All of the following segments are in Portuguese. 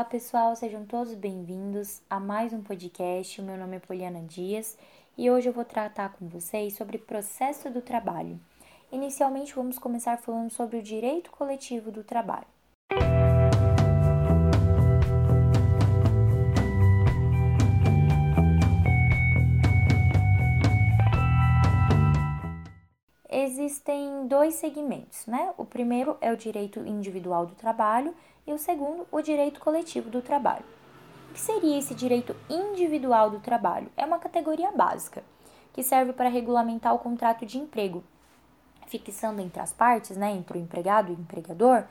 Olá, pessoal, sejam todos bem-vindos a mais um podcast. O meu nome é Poliana Dias e hoje eu vou tratar com vocês sobre processo do trabalho. Inicialmente, vamos começar falando sobre o direito coletivo do trabalho. Existem dois segmentos, né? O primeiro é o direito individual do trabalho e o segundo, o direito coletivo do trabalho. O que seria esse direito individual do trabalho? É uma categoria básica que serve para regulamentar o contrato de emprego, fixando entre as partes, né, entre o empregado e o empregador,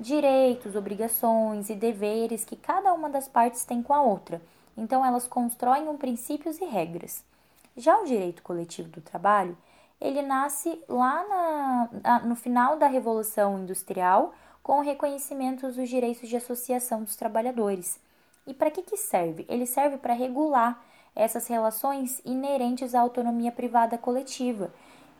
direitos, obrigações e deveres que cada uma das partes tem com a outra. Então, elas constroem um princípios e regras. Já o direito coletivo do trabalho, ele nasce lá na, no final da Revolução Industrial, com o reconhecimento dos direitos de associação dos trabalhadores. E para que, que serve? Ele serve para regular essas relações inerentes à autonomia privada coletiva,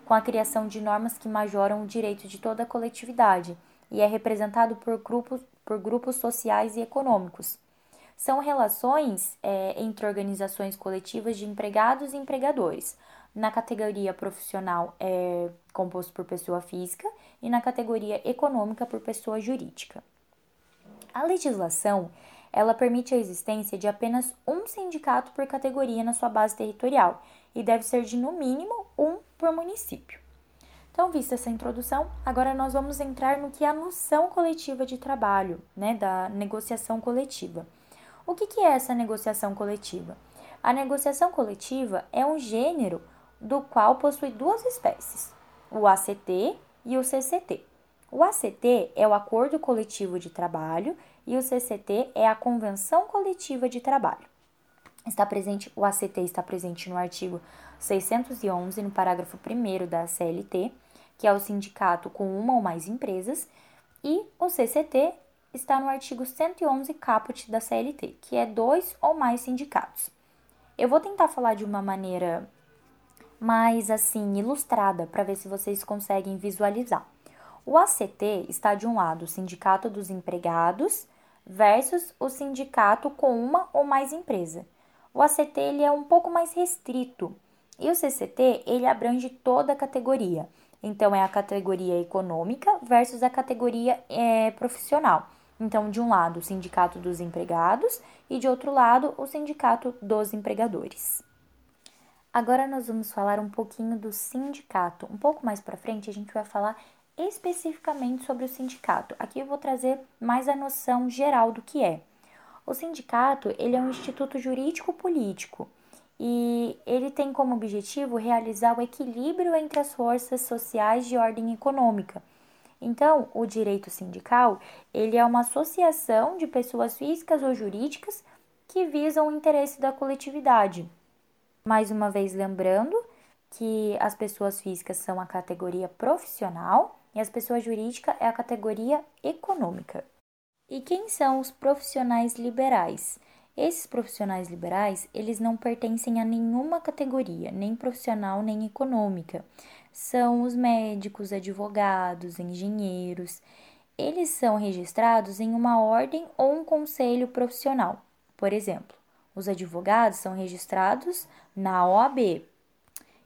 com a criação de normas que majoram o direito de toda a coletividade e é representado por grupos, por grupos sociais e econômicos. São relações é, entre organizações coletivas de empregados e empregadores, na categoria profissional é composto por pessoa física e na categoria econômica por pessoa jurídica. A legislação ela permite a existência de apenas um sindicato por categoria na sua base territorial e deve ser de no mínimo um por município. Então, vista essa introdução, agora nós vamos entrar no que é a noção coletiva de trabalho, né, da negociação coletiva. O que, que é essa negociação coletiva? A negociação coletiva é um gênero do qual possui duas espécies, o ACT e o CCT. O ACT é o Acordo Coletivo de Trabalho e o CCT é a Convenção Coletiva de Trabalho. Está presente, o ACT está presente no artigo 611, no parágrafo 1 da CLT, que é o sindicato com uma ou mais empresas, e o CCT está no artigo 111 caput da CLT, que é dois ou mais sindicatos. Eu vou tentar falar de uma maneira mais assim ilustrada para ver se vocês conseguem visualizar. O ACT está de um lado o Sindicato dos Empregados versus o sindicato com uma ou mais empresa. O ACT ele é um pouco mais restrito e o CCT ele abrange toda a categoria. Então é a categoria econômica versus a categoria é, profissional. Então, de um lado, o sindicato dos empregados e de outro lado, o sindicato dos empregadores. Agora nós vamos falar um pouquinho do sindicato. Um pouco mais para frente a gente vai falar especificamente sobre o sindicato. Aqui eu vou trazer mais a noção geral do que é. O sindicato, ele é um instituto jurídico político e ele tem como objetivo realizar o equilíbrio entre as forças sociais de ordem econômica. Então, o direito sindical, ele é uma associação de pessoas físicas ou jurídicas que visam o interesse da coletividade. Mais uma vez lembrando que as pessoas físicas são a categoria profissional e as pessoas jurídicas é a categoria econômica. E quem são os profissionais liberais? Esses profissionais liberais, eles não pertencem a nenhuma categoria, nem profissional nem econômica. São os médicos, advogados, engenheiros. Eles são registrados em uma ordem ou um conselho profissional. Por exemplo, os advogados são registrados na OAB.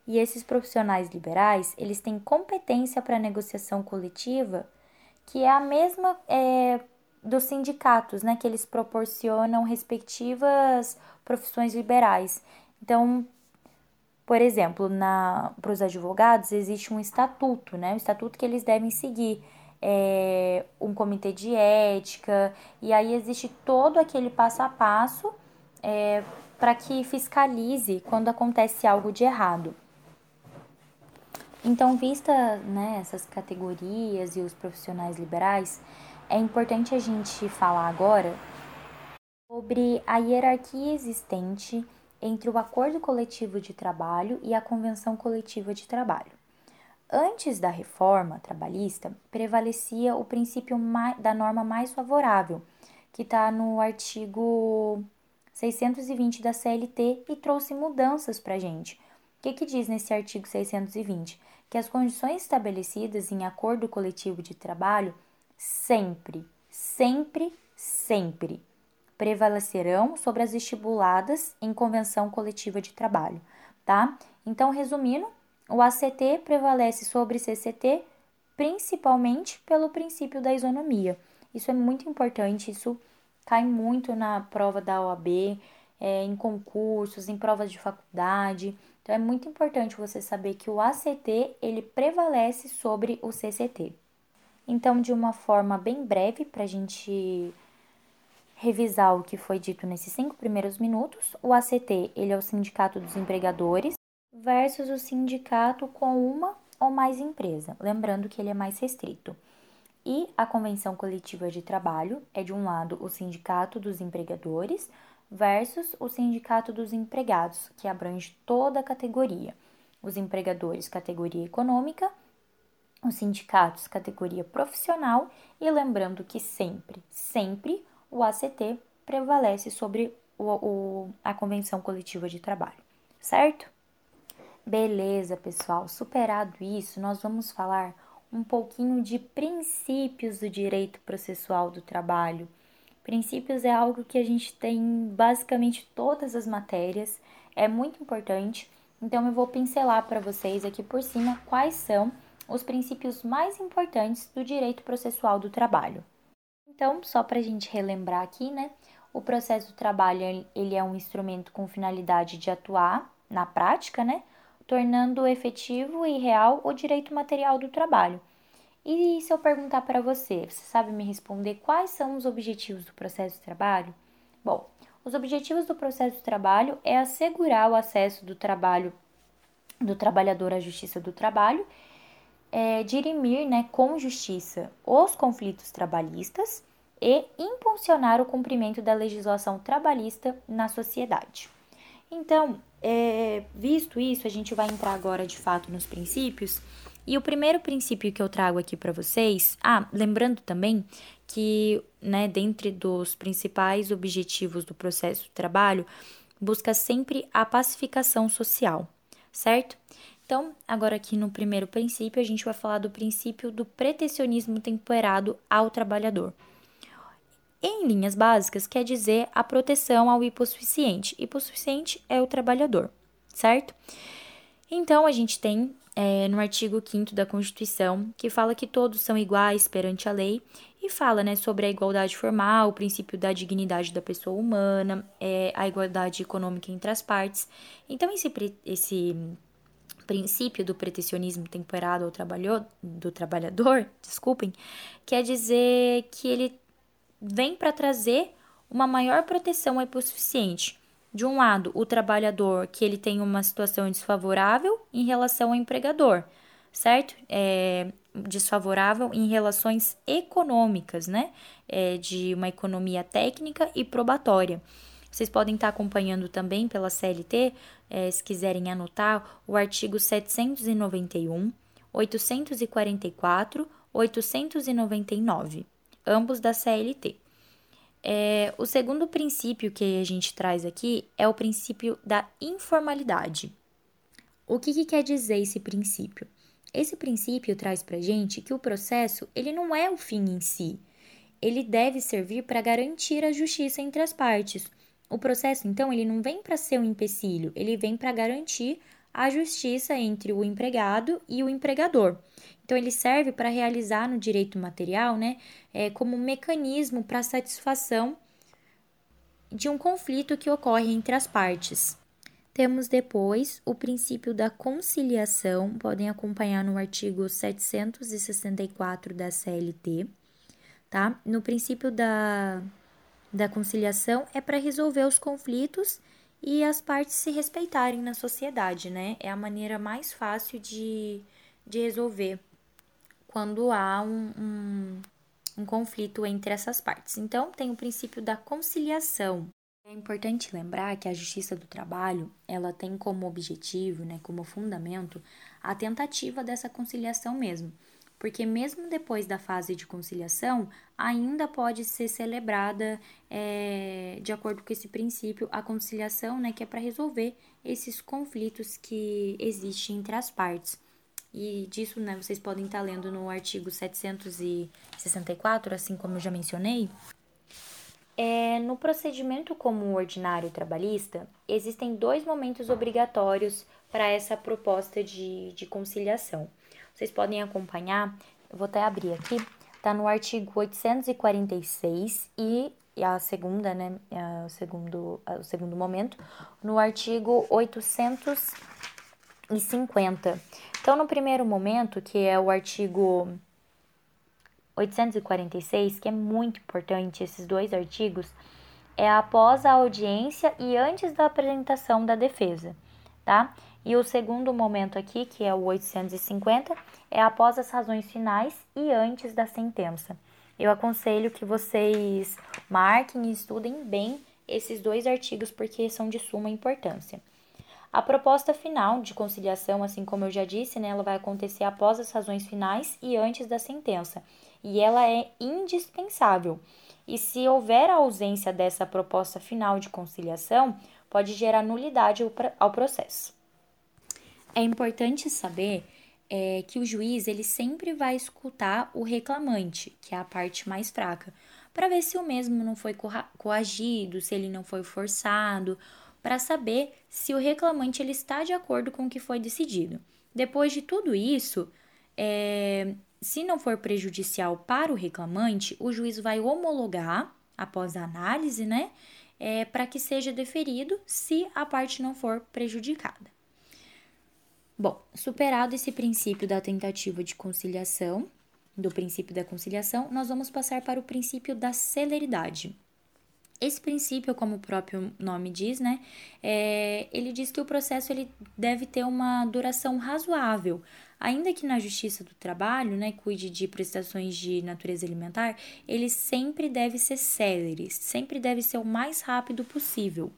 E esses profissionais liberais, eles têm competência para negociação coletiva, que é a mesma é, dos sindicatos, né, que eles proporcionam respectivas profissões liberais. Então, por exemplo, para os advogados existe um estatuto, né, o estatuto que eles devem seguir, é, um comitê de ética, e aí existe todo aquele passo a passo é, para que fiscalize quando acontece algo de errado. Então, vista né, essas categorias e os profissionais liberais, é importante a gente falar agora sobre a hierarquia existente entre o acordo coletivo de trabalho e a convenção coletiva de trabalho. Antes da reforma trabalhista, prevalecia o princípio da norma mais favorável, que está no artigo 620 da CLT e trouxe mudanças para a gente. O que, que diz nesse artigo 620? Que as condições estabelecidas em acordo coletivo de trabalho sempre, sempre, sempre prevalecerão sobre as estipuladas em convenção coletiva de trabalho, tá? Então, resumindo, o ACT prevalece sobre CCT principalmente pelo princípio da isonomia. Isso é muito importante, isso cai muito na prova da OAB, é, em concursos, em provas de faculdade. Então é muito importante você saber que o ACT ele prevalece sobre o CCT. Então, de uma forma bem breve, para a gente revisar o que foi dito nesses cinco primeiros minutos, o ACT ele é o Sindicato dos Empregadores versus o sindicato com uma ou mais empresa, lembrando que ele é mais restrito. E a convenção coletiva de trabalho é de um lado o sindicato dos empregadores versus o sindicato dos empregados, que abrange toda a categoria. Os empregadores, categoria econômica, os sindicatos, categoria profissional, e lembrando que sempre, sempre o ACT prevalece sobre o, o, a convenção coletiva de trabalho, certo? Beleza, pessoal. Superado isso, nós vamos falar um pouquinho de princípios do direito processual do trabalho Princípios é algo que a gente tem basicamente todas as matérias, é muito importante. Então eu vou pincelar para vocês aqui por cima quais são os princípios mais importantes do direito processual do trabalho. Então, só para a gente relembrar aqui, né? O processo do trabalho ele é um instrumento com finalidade de atuar na prática, né? Tornando efetivo e real o direito material do trabalho. E se eu perguntar para você, você sabe me responder quais são os objetivos do processo de trabalho? Bom, os objetivos do processo de trabalho é assegurar o acesso do trabalho do trabalhador à justiça do trabalho, é, dirimir né, com justiça os conflitos trabalhistas e impulsionar o cumprimento da legislação trabalhista na sociedade. Então, é, visto isso, a gente vai entrar agora de fato nos princípios e o primeiro princípio que eu trago aqui para vocês, ah, lembrando também que, né, dentre dos principais objetivos do processo de trabalho, busca sempre a pacificação social, certo? Então, agora aqui no primeiro princípio, a gente vai falar do princípio do pretensionismo temperado ao trabalhador. Em linhas básicas, quer dizer a proteção ao hipossuficiente. Hipossuficiente é o trabalhador, certo? Então, a gente tem é, no artigo 5 da Constituição, que fala que todos são iguais perante a lei e fala né, sobre a igualdade formal, o princípio da dignidade da pessoa humana, é, a igualdade econômica entre as partes. Então, esse, esse princípio do pretensionismo temperado ao trabalhador, do trabalhador, desculpem, quer dizer que ele vem para trazer uma maior proteção ao hipossuficiente, de um lado, o trabalhador que ele tem uma situação desfavorável em relação ao empregador, certo? É, desfavorável em relações econômicas, né? É, de uma economia técnica e probatória. Vocês podem estar acompanhando também pela CLT, é, se quiserem anotar, o artigo 791, 844, 899, ambos da CLT. É, o segundo princípio que a gente traz aqui é o princípio da informalidade. O que, que quer dizer esse princípio? Esse princípio traz para gente que o processo ele não é o fim em si. Ele deve servir para garantir a justiça entre as partes. O processo, então, ele não vem para ser um empecilho, ele vem para garantir a justiça entre o empregado e o empregador. Então, ele serve para realizar no direito material, né, é, como um mecanismo para satisfação de um conflito que ocorre entre as partes. Temos depois o princípio da conciliação, podem acompanhar no artigo 764 da CLT, tá? No princípio da, da conciliação é para resolver os conflitos e as partes se respeitarem na sociedade, né? É a maneira mais fácil de, de resolver quando há um, um, um conflito entre essas partes. Então, tem o princípio da conciliação. É importante lembrar que a justiça do trabalho, ela tem como objetivo, né, como fundamento, a tentativa dessa conciliação mesmo. Porque mesmo depois da fase de conciliação, ainda pode ser celebrada, é, de acordo com esse princípio, a conciliação, né, que é para resolver esses conflitos que existem entre as partes. E disso, né, vocês podem estar lendo no artigo 764, assim como eu já mencionei. É, no procedimento comum ordinário trabalhista, existem dois momentos obrigatórios para essa proposta de, de conciliação. Vocês podem acompanhar, eu vou até abrir aqui, está no artigo 846 e a segunda, né, o segundo, o segundo momento, no artigo 850. Então, no primeiro momento, que é o artigo 846, que é muito importante, esses dois artigos, é após a audiência e antes da apresentação da defesa, tá? E o segundo momento aqui, que é o 850, é após as razões finais e antes da sentença. Eu aconselho que vocês marquem e estudem bem esses dois artigos porque são de suma importância. A proposta final de conciliação, assim como eu já disse, né, ela vai acontecer após as razões finais e antes da sentença, e ela é indispensável. E se houver a ausência dessa proposta final de conciliação, pode gerar nulidade ao processo. É importante saber é, que o juiz ele sempre vai escutar o reclamante, que é a parte mais fraca, para ver se o mesmo não foi coagido, se ele não foi forçado, para saber se o reclamante ele está de acordo com o que foi decidido. Depois de tudo isso, é, se não for prejudicial para o reclamante, o juiz vai homologar, após a análise, né, é, para que seja deferido se a parte não for prejudicada. Bom, superado esse princípio da tentativa de conciliação, do princípio da conciliação, nós vamos passar para o princípio da celeridade. Esse princípio, como o próprio nome diz, né, é, ele diz que o processo ele deve ter uma duração razoável, ainda que na Justiça do Trabalho, né, cuide de prestações de natureza alimentar, ele sempre deve ser célere, sempre deve ser o mais rápido possível.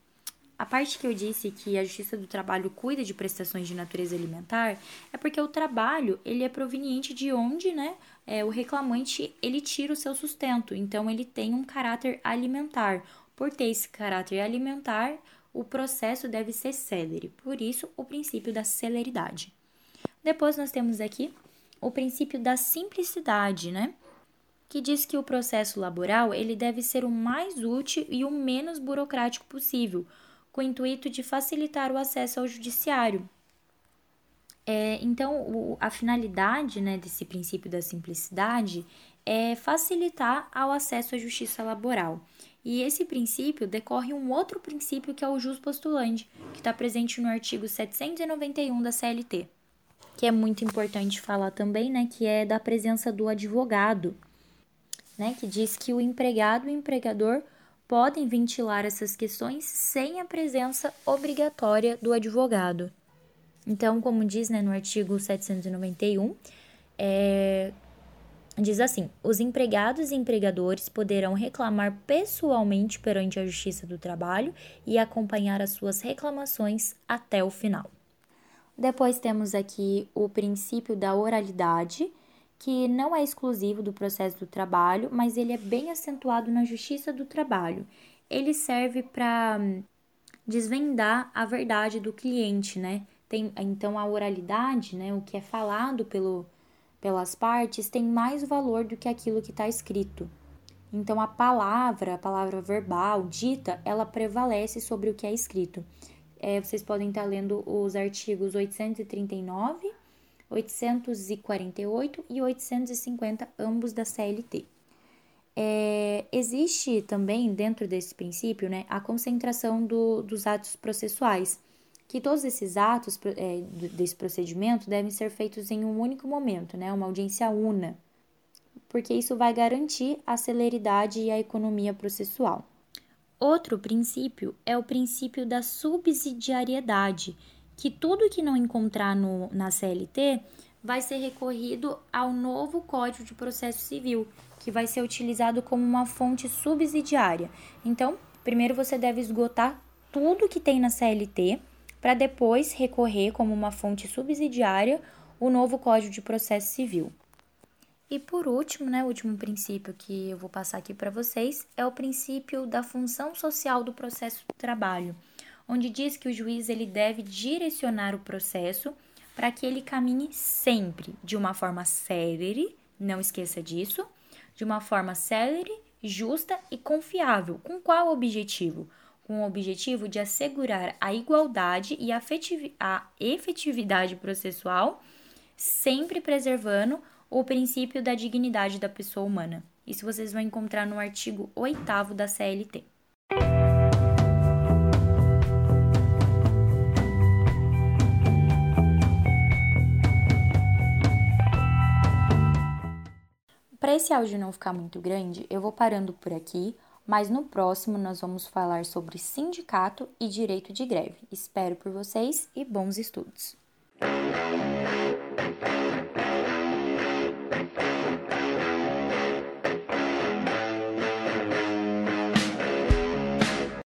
A parte que eu disse que a Justiça do Trabalho cuida de prestações de natureza alimentar é porque o trabalho ele é proveniente de onde, né, é, o reclamante ele tira o seu sustento. Então ele tem um caráter alimentar. Por ter esse caráter alimentar, o processo deve ser célere. Por isso, o princípio da celeridade. Depois nós temos aqui o princípio da simplicidade, né? Que diz que o processo laboral ele deve ser o mais útil e o menos burocrático possível com o intuito de facilitar o acesso ao judiciário. É, então, o, a finalidade né, desse princípio da simplicidade é facilitar ao acesso à justiça laboral. E esse princípio decorre um outro princípio que é o jus postulante, que está presente no artigo 791 da CLT, que é muito importante falar também, né, que é da presença do advogado, né, que diz que o empregado e o empregador podem ventilar essas questões sem a presença obrigatória do advogado. Então, como diz né, no artigo 791, é, diz assim: os empregados e empregadores poderão reclamar pessoalmente perante a Justiça do Trabalho e acompanhar as suas reclamações até o final. Depois temos aqui o princípio da oralidade, que não é exclusivo do processo do trabalho, mas ele é bem acentuado na justiça do trabalho. Ele serve para hum, desvendar a verdade do cliente, né? Tem, então a oralidade, né, o que é falado pelo, pelas partes, tem mais valor do que aquilo que está escrito. Então a palavra, a palavra verbal, dita, ela prevalece sobre o que é escrito. É, vocês podem estar lendo os artigos 839 848 e 850, ambos da CLT. É, existe também, dentro desse princípio, né, a concentração do, dos atos processuais, que todos esses atos é, desse procedimento devem ser feitos em um único momento, né, uma audiência una, porque isso vai garantir a celeridade e a economia processual. Outro princípio é o princípio da subsidiariedade, que tudo que não encontrar no, na CLT vai ser recorrido ao novo Código de Processo Civil, que vai ser utilizado como uma fonte subsidiária. Então, primeiro você deve esgotar tudo que tem na CLT, para depois recorrer como uma fonte subsidiária o novo Código de Processo Civil. E por último, né, o último princípio que eu vou passar aqui para vocês é o princípio da função social do processo do trabalho onde diz que o juiz ele deve direcionar o processo para que ele caminhe sempre de uma forma célere, não esqueça disso, de uma forma célere justa e confiável. Com qual objetivo? Com o objetivo de assegurar a igualdade e a efetividade processual, sempre preservando o princípio da dignidade da pessoa humana. Isso vocês vão encontrar no artigo 8 da CLT. esse áudio não ficar muito grande, eu vou parando por aqui, mas no próximo nós vamos falar sobre sindicato e direito de greve. Espero por vocês e bons estudos!